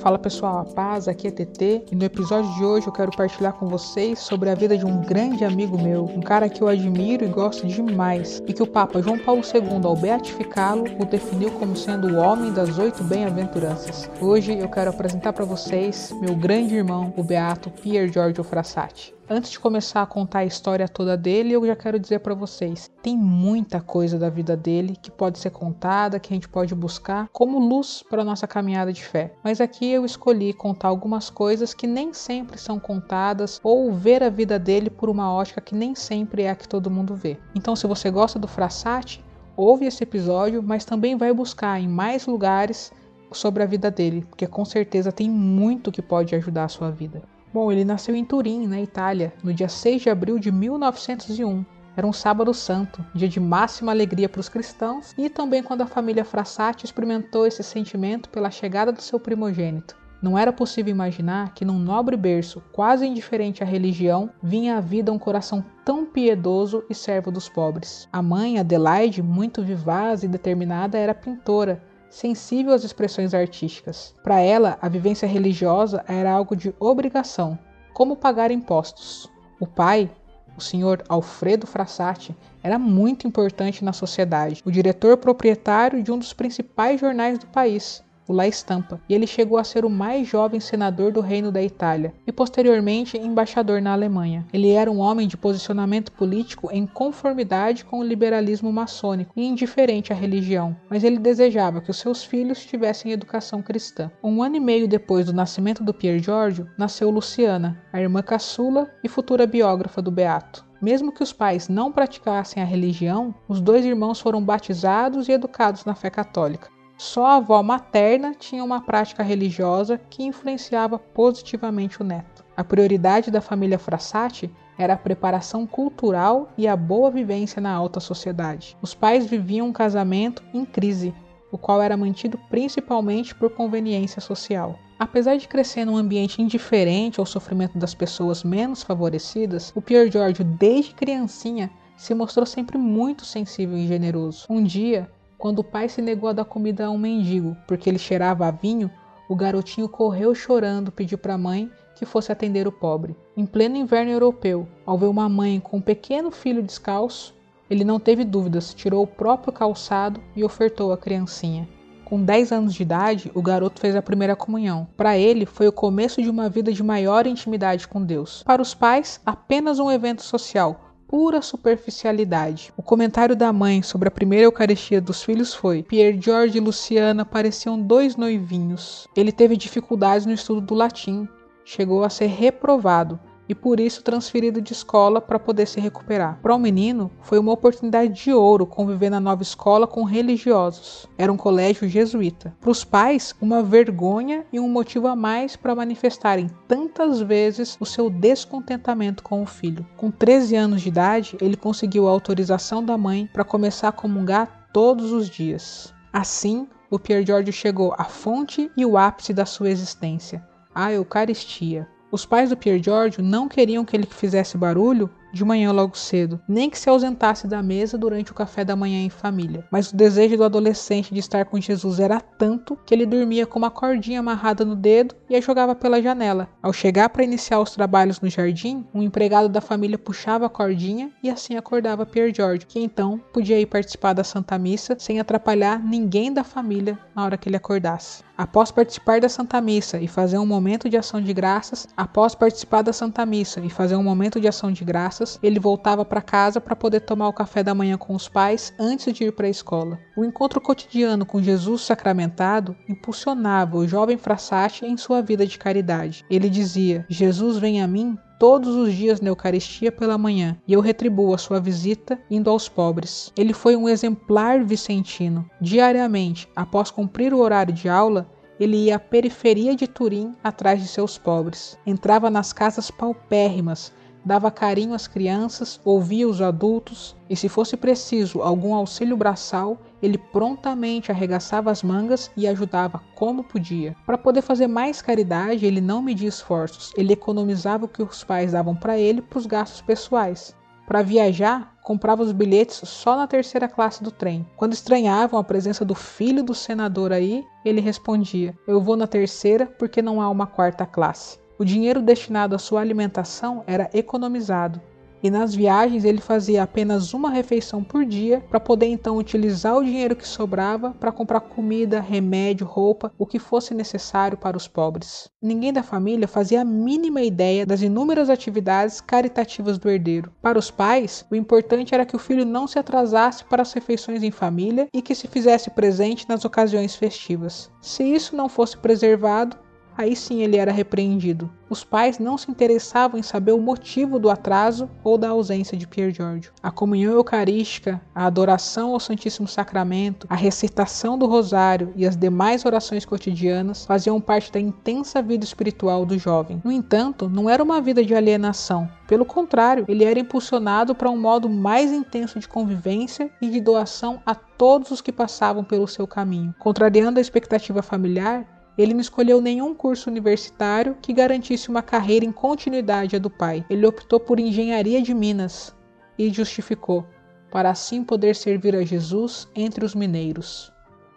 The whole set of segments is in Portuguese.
Fala pessoal, a paz, aqui é TT e no episódio de hoje eu quero partilhar com vocês sobre a vida de um grande amigo meu, um cara que eu admiro e gosto demais e que o Papa João Paulo II, ao beatificá-lo, o definiu como sendo o homem das oito bem-aventuranças. Hoje eu quero apresentar para vocês meu grande irmão, o Beato Pier Giorgio Frassati. Antes de começar a contar a história toda dele, eu já quero dizer para vocês: tem muita coisa da vida dele que pode ser contada, que a gente pode buscar como luz para nossa caminhada de fé. Mas aqui eu escolhi contar algumas coisas que nem sempre são contadas ou ver a vida dele por uma ótica que nem sempre é a que todo mundo vê. Então, se você gosta do Frassati, ouve esse episódio, mas também vai buscar em mais lugares sobre a vida dele, porque com certeza tem muito que pode ajudar a sua vida. Bom, ele nasceu em Turim, na Itália, no dia 6 de abril de 1901. Era um sábado santo, dia de máxima alegria para os cristãos e também quando a família Frassati experimentou esse sentimento pela chegada do seu primogênito. Não era possível imaginar que num nobre berço, quase indiferente à religião, vinha à vida um coração tão piedoso e servo dos pobres. A mãe, Adelaide, muito vivaz e determinada, era pintora sensível às expressões artísticas. Para ela, a vivência religiosa era algo de obrigação, como pagar impostos. O pai, o senhor Alfredo Frassati, era muito importante na sociedade, o diretor proprietário de um dos principais jornais do país, o La Estampa, e ele chegou a ser o mais jovem senador do Reino da Itália e posteriormente embaixador na Alemanha. Ele era um homem de posicionamento político em conformidade com o liberalismo maçônico e indiferente à religião, mas ele desejava que os seus filhos tivessem educação cristã. Um ano e meio depois do nascimento do Pier Giorgio, nasceu Luciana, a irmã caçula e futura biógrafa do Beato. Mesmo que os pais não praticassem a religião, os dois irmãos foram batizados e educados na fé católica. Só a avó materna tinha uma prática religiosa que influenciava positivamente o neto. A prioridade da família Frassati era a preparação cultural e a boa vivência na alta sociedade. Os pais viviam um casamento em crise, o qual era mantido principalmente por conveniência social. Apesar de crescer num ambiente indiferente ao sofrimento das pessoas menos favorecidas, o Pier Giorgio, desde criancinha, se mostrou sempre muito sensível e generoso. Um dia, quando o pai se negou a dar comida a um mendigo porque ele cheirava a vinho, o garotinho correu chorando, pediu para a mãe que fosse atender o pobre. Em pleno inverno europeu, ao ver uma mãe com um pequeno filho descalço, ele não teve dúvidas, tirou o próprio calçado e ofertou à criancinha. Com 10 anos de idade, o garoto fez a primeira comunhão. Para ele, foi o começo de uma vida de maior intimidade com Deus. Para os pais, apenas um evento social, pura superficialidade. O comentário da mãe sobre a primeira Eucaristia dos filhos foi: Pierre George e Luciana pareciam dois noivinhos. Ele teve dificuldades no estudo do latim, chegou a ser reprovado e por isso transferido de escola para poder se recuperar. Para o menino, foi uma oportunidade de ouro conviver na nova escola com religiosos. Era um colégio jesuíta. Para os pais, uma vergonha e um motivo a mais para manifestarem tantas vezes o seu descontentamento com o filho. Com 13 anos de idade, ele conseguiu a autorização da mãe para começar a comungar todos os dias. Assim, o Pier Giorgio chegou à fonte e o ápice da sua existência, a Eucaristia. Os pais do Pier Giorgio não queriam que ele fizesse barulho de manhã logo cedo, nem que se ausentasse da mesa durante o café da manhã em família. Mas o desejo do adolescente de estar com Jesus era tanto que ele dormia com uma cordinha amarrada no dedo e a jogava pela janela. Ao chegar para iniciar os trabalhos no jardim, um empregado da família puxava a cordinha e assim acordava Pier Giorgio, que então podia ir participar da Santa Missa sem atrapalhar ninguém da família na hora que ele acordasse. Após participar da Santa Missa e fazer um momento de ação de graças, após participar da Santa Missa e fazer um momento de ação de graças, ele voltava para casa para poder tomar o café da manhã com os pais antes de ir para a escola. O encontro cotidiano com Jesus sacramentado impulsionava o jovem Frassati em sua vida de caridade. Ele dizia: Jesus vem a mim todos os dias na Eucaristia pela manhã, e eu retribuo a sua visita indo aos pobres. Ele foi um exemplar vicentino. Diariamente, após cumprir o horário de aula, ele ia à periferia de Turim atrás de seus pobres. Entrava nas casas paupérrimas, dava carinho às crianças, ouvia os adultos e, se fosse preciso algum auxílio braçal, ele prontamente arregaçava as mangas e ajudava como podia. Para poder fazer mais caridade, ele não media esforços, ele economizava o que os pais davam para ele para os gastos pessoais. Para viajar, comprava os bilhetes só na terceira classe do trem. Quando estranhavam a presença do filho do senador aí, ele respondia: Eu vou na terceira porque não há uma quarta classe. O dinheiro destinado à sua alimentação era economizado e nas viagens ele fazia apenas uma refeição por dia para poder então utilizar o dinheiro que sobrava para comprar comida, remédio, roupa, o que fosse necessário para os pobres. Ninguém da família fazia a mínima ideia das inúmeras atividades caritativas do herdeiro. Para os pais, o importante era que o filho não se atrasasse para as refeições em família e que se fizesse presente nas ocasiões festivas. Se isso não fosse preservado, aí sim ele era repreendido. Os pais não se interessavam em saber o motivo do atraso ou da ausência de Pier Giorgio. A comunhão eucarística, a adoração ao Santíssimo Sacramento, a recitação do rosário e as demais orações cotidianas faziam parte da intensa vida espiritual do jovem. No entanto, não era uma vida de alienação. Pelo contrário, ele era impulsionado para um modo mais intenso de convivência e de doação a todos os que passavam pelo seu caminho. Contrariando a expectativa familiar, ele não escolheu nenhum curso universitário que garantisse uma carreira em continuidade à do pai. Ele optou por engenharia de Minas e justificou, para assim poder servir a Jesus entre os mineiros.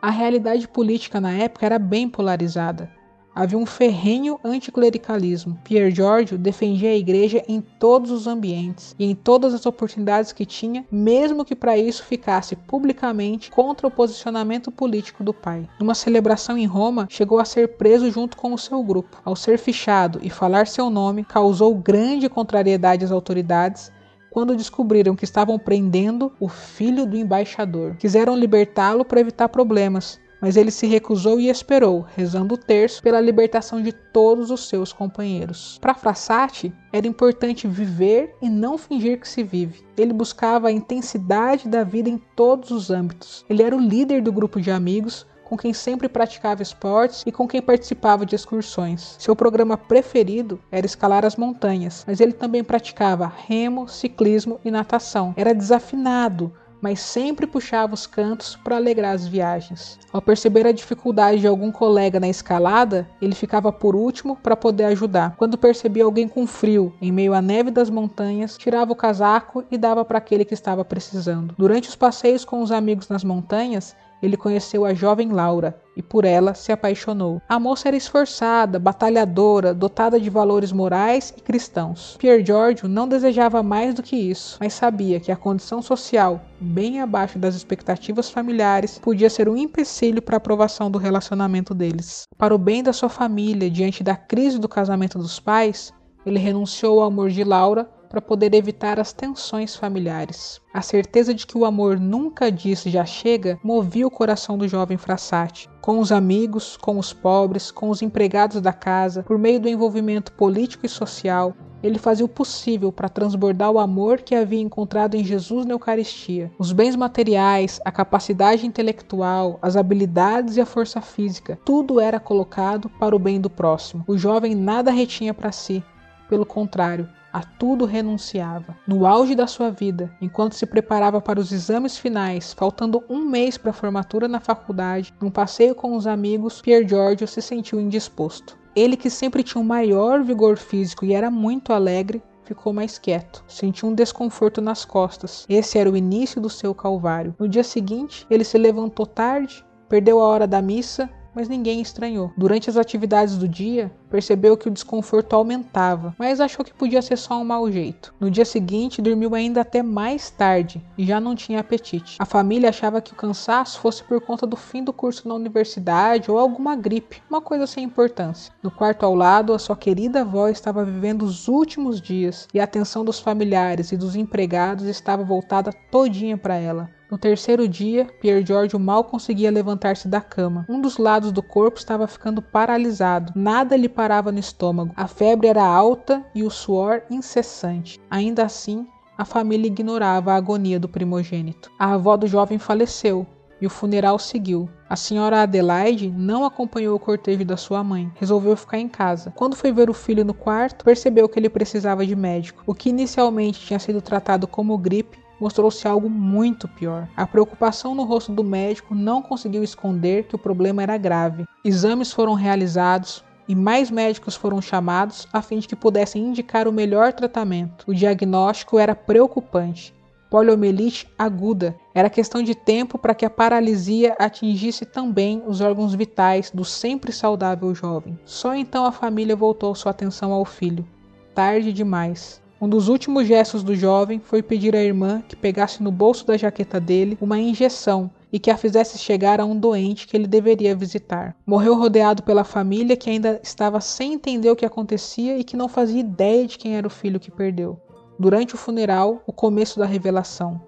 A realidade política na época era bem polarizada havia um ferrenho anticlericalismo. Pier Giorgio defendia a igreja em todos os ambientes e em todas as oportunidades que tinha, mesmo que para isso ficasse publicamente contra o posicionamento político do pai. Numa celebração em Roma, chegou a ser preso junto com o seu grupo. Ao ser fichado e falar seu nome, causou grande contrariedade às autoridades quando descobriram que estavam prendendo o filho do embaixador. Quiseram libertá-lo para evitar problemas, mas ele se recusou e esperou, rezando o terço pela libertação de todos os seus companheiros. Para Frassati, era importante viver e não fingir que se vive. Ele buscava a intensidade da vida em todos os âmbitos. Ele era o líder do grupo de amigos, com quem sempre praticava esportes e com quem participava de excursões. Seu programa preferido era escalar as montanhas, mas ele também praticava remo, ciclismo e natação. Era desafinado, mas sempre puxava os cantos para alegrar as viagens. Ao perceber a dificuldade de algum colega na escalada, ele ficava por último para poder ajudar. Quando percebia alguém com frio em meio à neve das montanhas, tirava o casaco e dava para aquele que estava precisando. Durante os passeios com os amigos nas montanhas, ele conheceu a jovem Laura e por ela se apaixonou. A moça era esforçada, batalhadora, dotada de valores morais e cristãos. Pier Giorgio não desejava mais do que isso, mas sabia que a condição social, bem abaixo das expectativas familiares, podia ser um empecilho para a aprovação do relacionamento deles. Para o bem da sua família, diante da crise do casamento dos pais, ele renunciou ao amor de Laura para poder evitar as tensões familiares. A certeza de que o amor nunca disse já chega movia o coração do jovem Frassati. Com os amigos, com os pobres, com os empregados da casa, por meio do envolvimento político e social, ele fazia o possível para transbordar o amor que havia encontrado em Jesus na Eucaristia. Os bens materiais, a capacidade intelectual, as habilidades e a força física, tudo era colocado para o bem do próximo. O jovem nada retinha para si, pelo contrário, a tudo renunciava. No auge da sua vida, enquanto se preparava para os exames finais, faltando um mês para a formatura na faculdade, num passeio com os amigos, Pier Giorgio se sentiu indisposto. Ele, que sempre tinha um maior vigor físico e era muito alegre, ficou mais quieto. Sentiu um desconforto nas costas. Esse era o início do seu calvário. No dia seguinte, ele se levantou tarde, perdeu a hora da missa mas ninguém estranhou. Durante as atividades do dia, percebeu que o desconforto aumentava, mas achou que podia ser só um mau jeito. No dia seguinte, dormiu ainda até mais tarde e já não tinha apetite. A família achava que o cansaço fosse por conta do fim do curso na universidade ou alguma gripe, uma coisa sem importância. No quarto ao lado, a sua querida avó estava vivendo os últimos dias e a atenção dos familiares e dos empregados estava voltada todinha para ela. No terceiro dia, Pier Giorgio mal conseguia levantar-se da cama. Um dos lados do corpo estava ficando paralisado. Nada lhe parava no estômago. A febre era alta e o suor incessante. Ainda assim, a família ignorava a agonia do primogênito. A avó do jovem faleceu e o funeral seguiu. A senhora Adelaide não acompanhou o cortejo da sua mãe, resolveu ficar em casa. Quando foi ver o filho no quarto, percebeu que ele precisava de médico. O que inicialmente tinha sido tratado como gripe mostrou-se algo muito pior. A preocupação no rosto do médico não conseguiu esconder que o problema era grave. Exames foram realizados, e mais médicos foram chamados a fim de que pudessem indicar o melhor tratamento. O diagnóstico era preocupante. poliomielite aguda. Era questão de tempo para que a paralisia atingisse também os órgãos vitais do sempre saudável jovem. Só então a família voltou sua atenção ao filho. Tarde demais. Um dos últimos gestos do jovem foi pedir à irmã que pegasse no bolso da jaqueta dele uma injeção e que a fizesse chegar a um doente que ele deveria visitar. Morreu rodeado pela família que ainda estava sem entender o que acontecia e que não fazia ideia de quem era o filho que perdeu. Durante o funeral, o começo da revelação.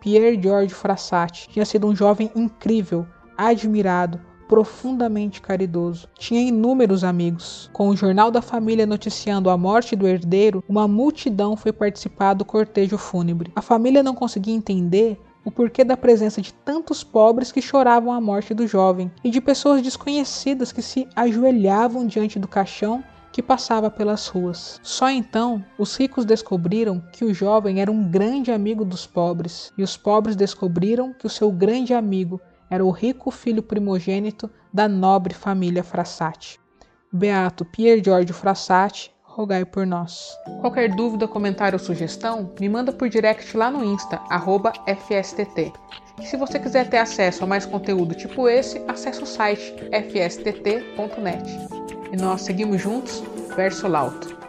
Pierre George Frassati tinha sido um jovem incrível, admirado, profundamente caridoso. Tinha inúmeros amigos. Com o jornal da família noticiando a morte do herdeiro, uma multidão foi participar do cortejo fúnebre. A família não conseguia entender o porquê da presença de tantos pobres que choravam a morte do jovem e de pessoas desconhecidas que se ajoelhavam diante do caixão que passava pelas ruas. Só então os ricos descobriram que o jovem era um grande amigo dos pobres, e os pobres descobriram que o seu grande amigo era o rico filho primogênito da nobre família Frassati. Beato Pier Giorgio Frassati, rogai por nós. Qualquer dúvida, comentário ou sugestão, me manda por direct lá no Insta, FSTT. E se você quiser ter acesso a mais conteúdo tipo esse, acesse o site fstt.net. E nós seguimos juntos, verso lauto.